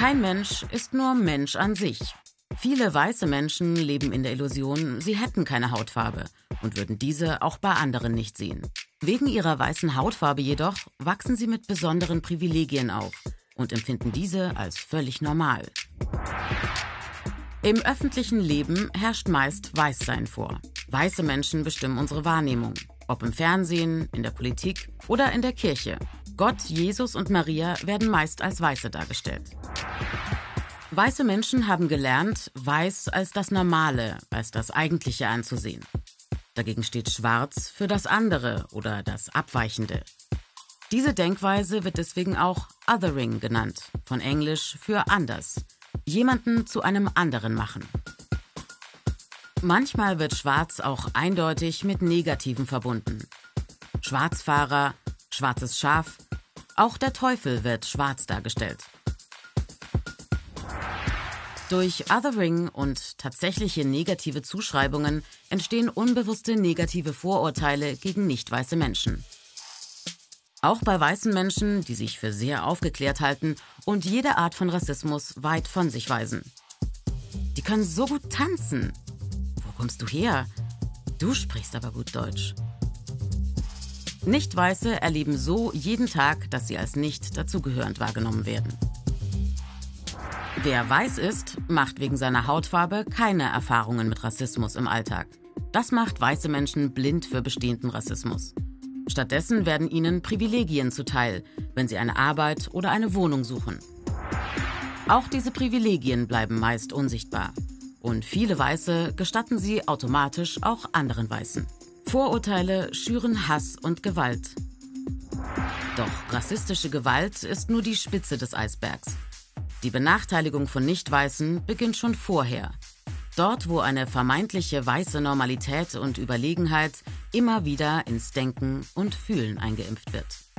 Kein Mensch ist nur Mensch an sich. Viele weiße Menschen leben in der Illusion, sie hätten keine Hautfarbe und würden diese auch bei anderen nicht sehen. Wegen ihrer weißen Hautfarbe jedoch wachsen sie mit besonderen Privilegien auf und empfinden diese als völlig normal. Im öffentlichen Leben herrscht meist Weißsein vor. Weiße Menschen bestimmen unsere Wahrnehmung, ob im Fernsehen, in der Politik oder in der Kirche. Gott, Jesus und Maria werden meist als Weiße dargestellt. Weiße Menschen haben gelernt, Weiß als das Normale, als das Eigentliche anzusehen. Dagegen steht Schwarz für das andere oder das Abweichende. Diese Denkweise wird deswegen auch Othering genannt, von Englisch für anders. Jemanden zu einem anderen machen. Manchmal wird Schwarz auch eindeutig mit Negativen verbunden. Schwarzfahrer, schwarzes Schaf, auch der Teufel wird schwarz dargestellt. Durch Othering und tatsächliche negative Zuschreibungen entstehen unbewusste negative Vorurteile gegen nicht weiße Menschen. Auch bei weißen Menschen, die sich für sehr aufgeklärt halten und jede Art von Rassismus weit von sich weisen. Die können so gut tanzen. Wo kommst du her? Du sprichst aber gut Deutsch. Nicht-Weiße erleben so jeden Tag, dass sie als nicht dazugehörend wahrgenommen werden. Wer weiß ist, macht wegen seiner Hautfarbe keine Erfahrungen mit Rassismus im Alltag. Das macht weiße Menschen blind für bestehenden Rassismus. Stattdessen werden ihnen Privilegien zuteil, wenn sie eine Arbeit oder eine Wohnung suchen. Auch diese Privilegien bleiben meist unsichtbar. Und viele Weiße gestatten sie automatisch auch anderen Weißen. Vorurteile schüren Hass und Gewalt. Doch rassistische Gewalt ist nur die Spitze des Eisbergs. Die Benachteiligung von Nicht-Weißen beginnt schon vorher. Dort, wo eine vermeintliche weiße Normalität und Überlegenheit immer wieder ins Denken und Fühlen eingeimpft wird.